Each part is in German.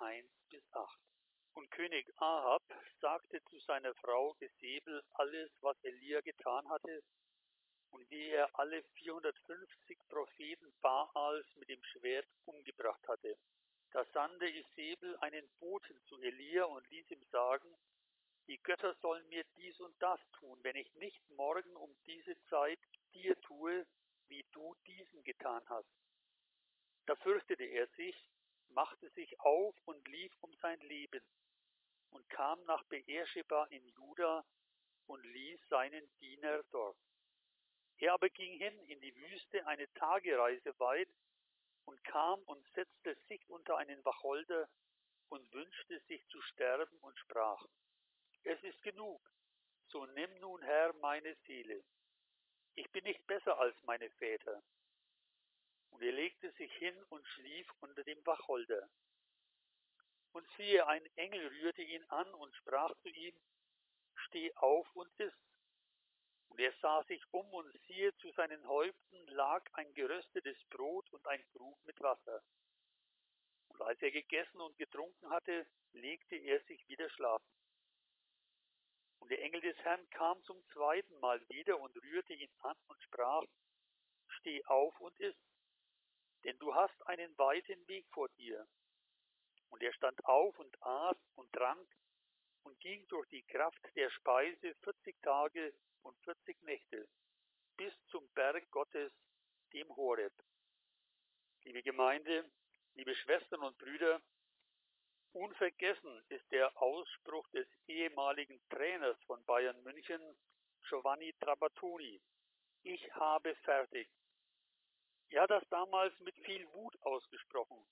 1 bis 8. Und König Ahab sagte zu seiner Frau Gesebel alles, was Elia getan hatte und wie er alle 450 Propheten Baals mit dem Schwert umgebracht hatte. Da sandte Isabel einen Boten zu Elia und ließ ihm sagen, die Götter sollen mir dies und das tun, wenn ich nicht morgen um diese Zeit dir tue, wie du diesen getan hast. Da fürchtete er sich, machte sich auf und lief um sein Leben und kam nach Beersheba in Juda und ließ seinen Diener dort. Er aber ging hin in die Wüste eine Tagereise weit und kam und setzte sich unter einen Wacholder und wünschte sich zu sterben und sprach, es ist genug, so nimm nun Herr meine Seele. Ich bin nicht besser als meine Väter. Und er legte sich hin und schlief unter dem Wacholder. Und siehe, ein Engel rührte ihn an und sprach zu ihm, Steh auf und iss. Und er sah sich um und siehe, zu seinen Häupten lag ein geröstetes Brot und ein Krug mit Wasser. Und als er gegessen und getrunken hatte, legte er sich wieder schlafen. Und der Engel des Herrn kam zum zweiten Mal wieder und rührte ihn an und sprach, Steh auf und iss, denn du hast einen weiten Weg vor dir. Und er stand auf und aß und trank und ging durch die Kraft der Speise vierzig Tage und vierzig Nächte bis zum Berg Gottes, dem Horeb. Liebe Gemeinde, liebe Schwestern und Brüder, unvergessen ist der Ausspruch des ehemaligen Trainers von Bayern München, Giovanni Trapattoni. Ich habe fertig. Er hat das damals mit viel Wut ausgesprochen.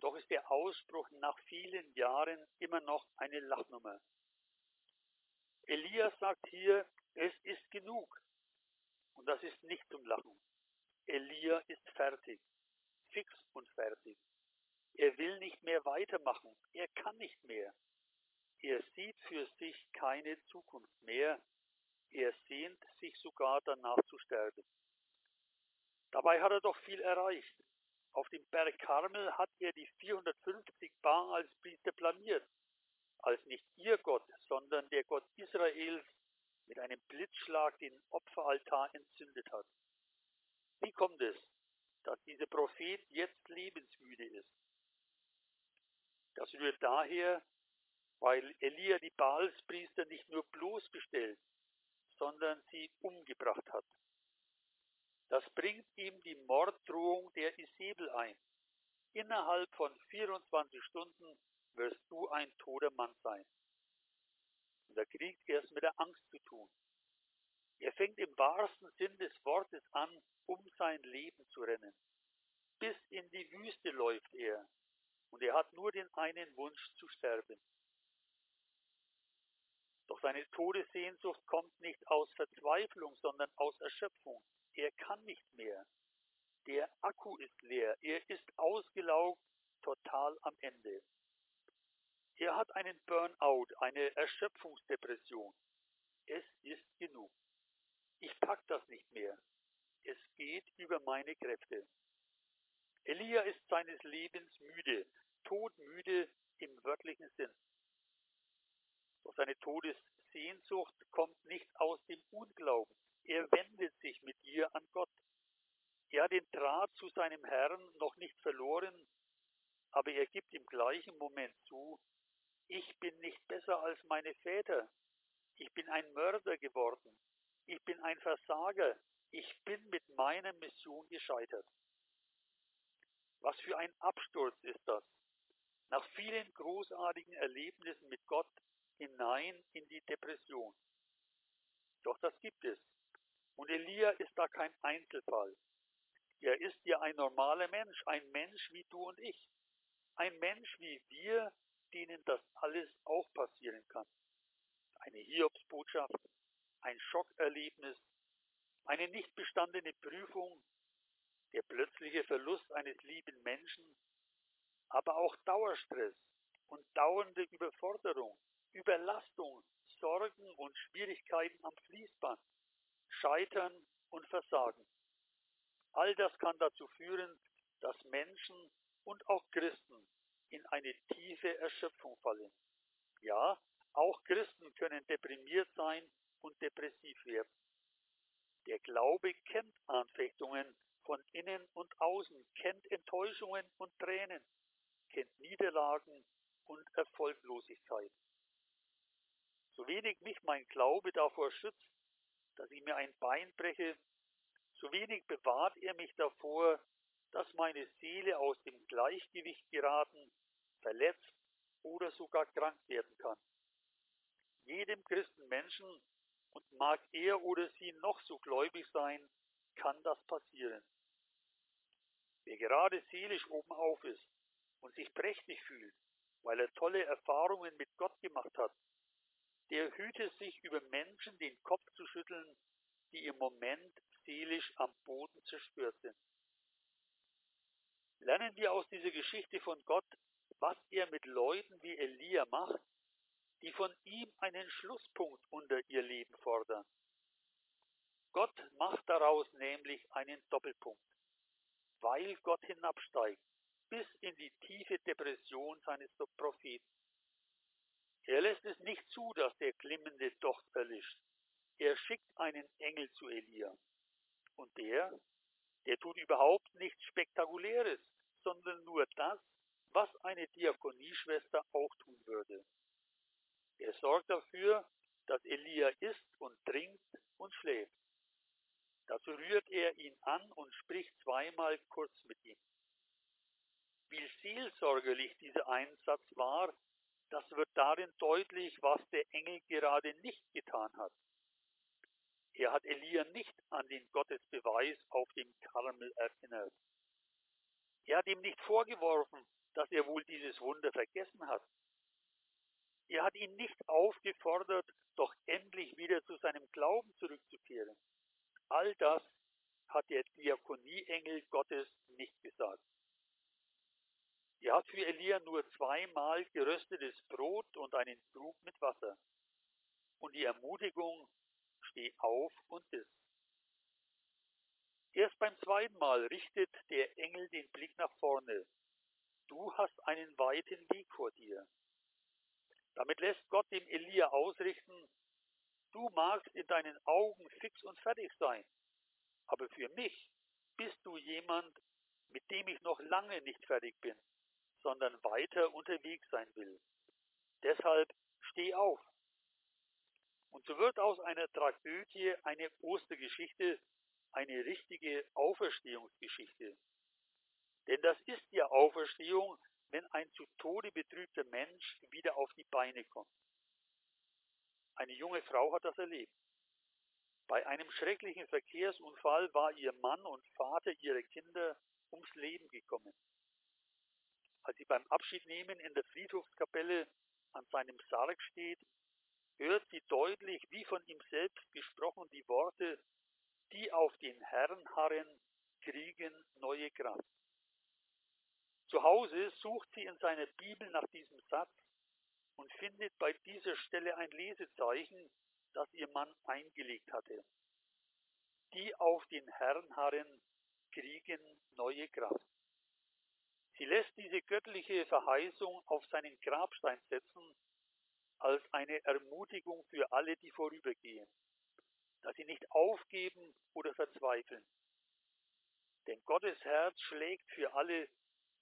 Doch ist der Ausspruch nach vielen Jahren immer noch eine Lachnummer. Elias sagt hier, es ist genug. Und das ist nicht zum Lachen. Elia ist fertig, fix und fertig. Er will nicht mehr weitermachen, er kann nicht mehr. Er sieht für sich keine Zukunft mehr, er sehnt sich sogar danach zu sterben. Dabei hat er doch viel erreicht. Auf dem Berg Karmel hat er die 450 Baalspriester planiert, als nicht ihr Gott, sondern der Gott Israels mit einem Blitzschlag den Opferaltar entzündet hat. Wie kommt es, dass dieser Prophet jetzt lebensmüde ist? Das rührt daher, weil Elia die Baalspriester nicht nur bloßgestellt, sondern sie umgebracht hat. Das bringt ihm die Morddrohung der Isabel ein. Innerhalb von 24 Stunden wirst du ein toter Mann sein. Und der kriegt erst mit der Angst zu tun. Er fängt im wahrsten Sinn des Wortes an, um sein Leben zu rennen. Bis in die Wüste läuft er, und er hat nur den einen Wunsch zu sterben. Doch seine Todessehnsucht kommt nicht aus Verzweiflung, sondern aus Erschöpfung. Er kann nicht mehr. Der Akku ist leer, er ist ausgelaugt, total am Ende. Er hat einen Burnout, eine Erschöpfungsdepression. Es ist genug. Ich pack das nicht mehr. Es geht über meine Kräfte. Elia ist seines Lebens müde, todmüde im wörtlichen Sinn. Doch seine Todessehnsucht kommt nicht aus dem Unglauben. Er wendet sich mit ihr an Gott. Er hat den Draht zu seinem Herrn noch nicht verloren, aber er gibt im gleichen Moment zu, ich bin nicht besser als meine Väter. Ich bin ein Mörder geworden. Ich bin ein Versager. Ich bin mit meiner Mission gescheitert. Was für ein Absturz ist das? Nach vielen großartigen Erlebnissen mit Gott hinein in die Depression. Doch das gibt es. Elia ist da kein Einzelfall. Er ist ja ein normaler Mensch, ein Mensch wie du und ich. Ein Mensch wie wir, denen das alles auch passieren kann. Eine Hiobsbotschaft, ein Schockerlebnis, eine nicht bestandene Prüfung, der plötzliche Verlust eines lieben Menschen, aber auch Dauerstress und dauernde Überforderung, Überlastung, Sorgen und Schwierigkeiten am Fließband, Scheitern und Versagen. All das kann dazu führen, dass Menschen und auch Christen in eine tiefe Erschöpfung fallen. Ja, auch Christen können deprimiert sein und depressiv werden. Der Glaube kennt Anfechtungen von innen und außen, kennt Enttäuschungen und Tränen, kennt Niederlagen und Erfolglosigkeit. So wenig mich mein Glaube davor schützt, dass ich mir ein Bein breche, so wenig bewahrt er mich davor, dass meine Seele aus dem Gleichgewicht geraten, verletzt oder sogar krank werden kann. Jedem Christenmenschen, und mag er oder sie noch so gläubig sein, kann das passieren. Wer gerade seelisch obenauf ist und sich prächtig fühlt, weil er tolle Erfahrungen mit Gott gemacht hat, der hüte sich über Menschen den Kopf zu schütteln, die im Moment seelisch am Boden zerstört sind. Lernen wir aus dieser Geschichte von Gott, was er mit Leuten wie Elia macht, die von ihm einen Schlusspunkt unter ihr Leben fordern. Gott macht daraus nämlich einen Doppelpunkt, weil Gott hinabsteigt bis in die tiefe Depression seines Propheten. Er lässt es nicht zu, dass der glimmende Docht erlischt. Er schickt einen Engel zu Elia. Und der, der tut überhaupt nichts Spektakuläres, sondern nur das, was eine Diakonieschwester auch tun würde. Er sorgt dafür, dass Elia isst und trinkt und schläft. Dazu rührt er ihn an und spricht zweimal kurz mit ihm. Wie seelsorgerlich dieser Einsatz war, das wird darin deutlich, was der Engel gerade nicht getan hat. Er hat Elia nicht an den Gottesbeweis auf dem Karmel erinnert. Er hat ihm nicht vorgeworfen, dass er wohl dieses Wunder vergessen hat. Er hat ihn nicht aufgefordert, doch endlich wieder zu seinem Glauben zurückzukehren. All das hat der Diakonieengel Gottes nicht gesagt. Er hat für Elia nur zweimal geröstetes Brot und einen Krug mit Wasser. Und die Ermutigung, steh auf und iss. Erst beim zweiten Mal richtet der Engel den Blick nach vorne. Du hast einen weiten Weg vor dir. Damit lässt Gott dem Elia ausrichten, du magst in deinen Augen fix und fertig sein, aber für mich bist du jemand, mit dem ich noch lange nicht fertig bin, sondern weiter unterwegs sein will. Deshalb steh auf. Und so wird aus einer Tragödie eine Ostergeschichte, eine richtige Auferstehungsgeschichte. Denn das ist ja Auferstehung, wenn ein zu Tode betrübter Mensch wieder auf die Beine kommt. Eine junge Frau hat das erlebt. Bei einem schrecklichen Verkehrsunfall war ihr Mann und Vater ihrer Kinder ums Leben gekommen. Als sie beim Abschiednehmen in der Friedhofskapelle an seinem Sarg steht, hört sie deutlich, wie von ihm selbst gesprochen, die Worte, die auf den Herrn harren, kriegen neue Kraft. Zu Hause sucht sie in seiner Bibel nach diesem Satz und findet bei dieser Stelle ein Lesezeichen, das ihr Mann eingelegt hatte. Die auf den Herrn harren, kriegen neue Kraft. Sie lässt diese göttliche Verheißung auf seinen Grabstein setzen als eine Ermutigung für alle, die vorübergehen, dass sie nicht aufgeben oder verzweifeln. Denn Gottes Herz schlägt für alle,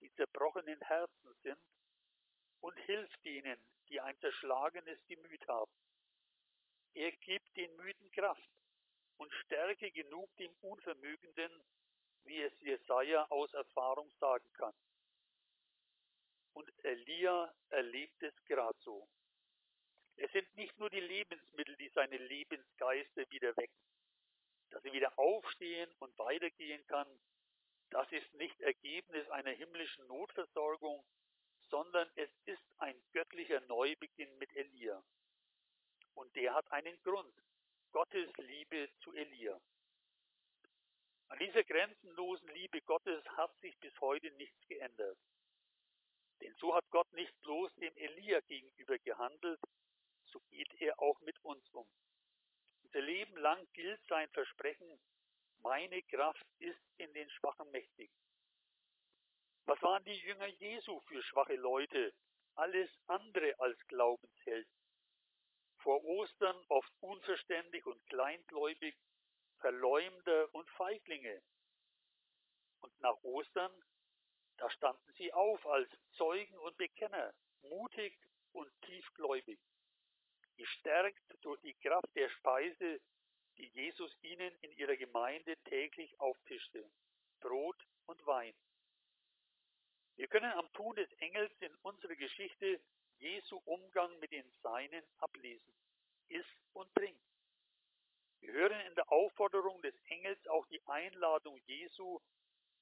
die zerbrochenen Herzen sind, und hilft denen, die ein zerschlagenes Gemüt haben. Er gibt den Müden Kraft und Stärke genug dem Unvermögenden, wie es Jesaja aus Erfahrung sagen kann. Und Elia erlebt es gerade so. Es sind nicht nur die Lebensmittel, die seine Lebensgeister wieder wecken. Dass er wieder aufstehen und weitergehen kann, das ist nicht Ergebnis einer himmlischen Notversorgung, sondern es ist ein göttlicher Neubeginn mit Elia. Und der hat einen Grund. Gottes Liebe zu Elia. An dieser grenzenlosen Liebe Gottes hat sich bis heute nichts geändert. Denn so hat Gott nicht bloß dem Elia gegenüber gehandelt, so geht er auch mit uns um. Unser Leben lang gilt sein Versprechen, meine Kraft ist in den Schwachen mächtig. waren die Jünger Jesu für schwache Leute, alles andere als Glaubenshelden. Vor Ostern oft unverständlich und kleingläubig, Verleumder und Feiglinge. Und nach Ostern, da standen sie auf als Zeugen und Bekenner, mutig und tiefgläubig, gestärkt durch die Kraft der Speise, die Jesus ihnen in ihrer Gemeinde täglich auftischte, Brot und Wein. Wir können am Tun des Engels in unserer Geschichte Jesu Umgang mit den Seinen ablesen. Iss und trink. Wir hören in der Aufforderung des Engels auch die Einladung Jesu,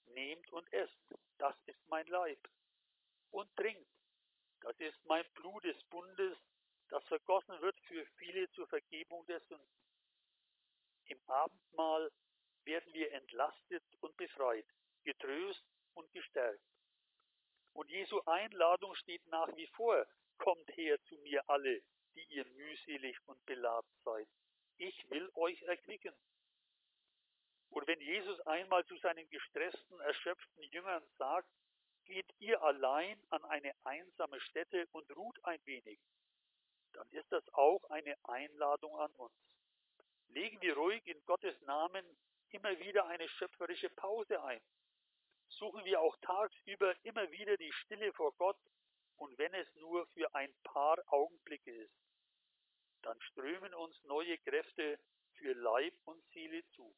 nehmt und esst, das ist mein Leib. Und trinkt, das ist mein Blut des Bundes, das vergossen wird für viele zur Vergebung der Sünden. Im Abendmahl werden wir entlastet und befreit, getröst und gestärkt. Und Jesu Einladung steht nach wie vor, kommt her zu mir alle, die ihr mühselig und beladen seid. Ich will euch erquicken. Und wenn Jesus einmal zu seinen gestressten, erschöpften Jüngern sagt, geht ihr allein an eine einsame Stätte und ruht ein wenig, dann ist das auch eine Einladung an uns. Legen wir ruhig in Gottes Namen immer wieder eine schöpferische Pause ein. Suchen wir auch tagsüber immer wieder die Stille vor Gott und wenn es nur für ein paar Augenblicke ist, dann strömen uns neue Kräfte für Leib und Seele zu.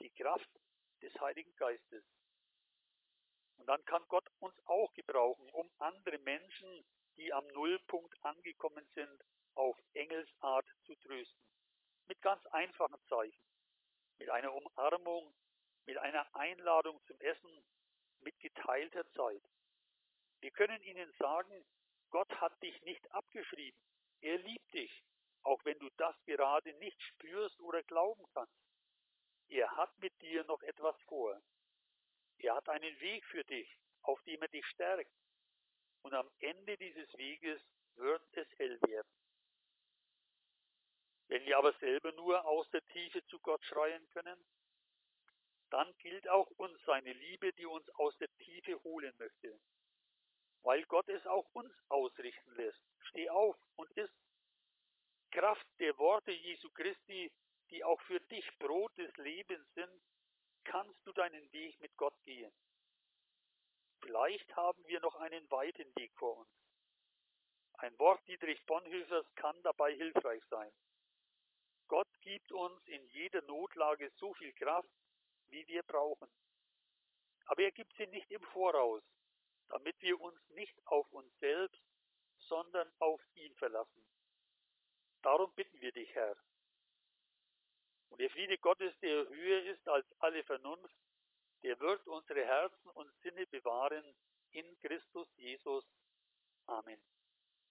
Die Kraft des Heiligen Geistes. Und dann kann Gott uns auch gebrauchen, um andere Menschen, die am Nullpunkt angekommen sind, auf Engelsart zu trösten. Mit ganz einfachen Zeichen. Mit einer Umarmung, mit einer Einladung zum Essen, mit geteilter Zeit. Wir können ihnen sagen, Gott hat dich nicht abgeschrieben. Er liebt dich, auch wenn du das gerade nicht spürst oder glauben kannst. Er hat mit dir noch etwas vor. Er hat einen Weg für dich, auf dem er dich stärkt. Und am Ende dieses Weges wird es hell werden. Wenn wir aber selber nur aus der Tiefe zu Gott schreien können, dann gilt auch uns seine Liebe, die uns aus der Tiefe holen möchte. Weil Gott es auch uns ausrichten lässt. Steh auf und iss. Kraft der Worte Jesu Christi, die auch für dich Brot des Lebens sind, kannst du deinen Weg mit Gott gehen. Vielleicht haben wir noch einen weiten Weg vor uns. Ein Wort Dietrich Bonhoeffers kann dabei hilfreich sein. Gott gibt uns in jeder Notlage so viel Kraft, wie wir brauchen. Aber er gibt sie nicht im Voraus, damit wir uns nicht auf uns selbst, sondern auf ihn verlassen. Darum bitten wir dich, Herr. Und der Friede Gottes, der höher ist als alle Vernunft, der wird unsere Herzen und Sinne bewahren in Christus Jesus. Amen.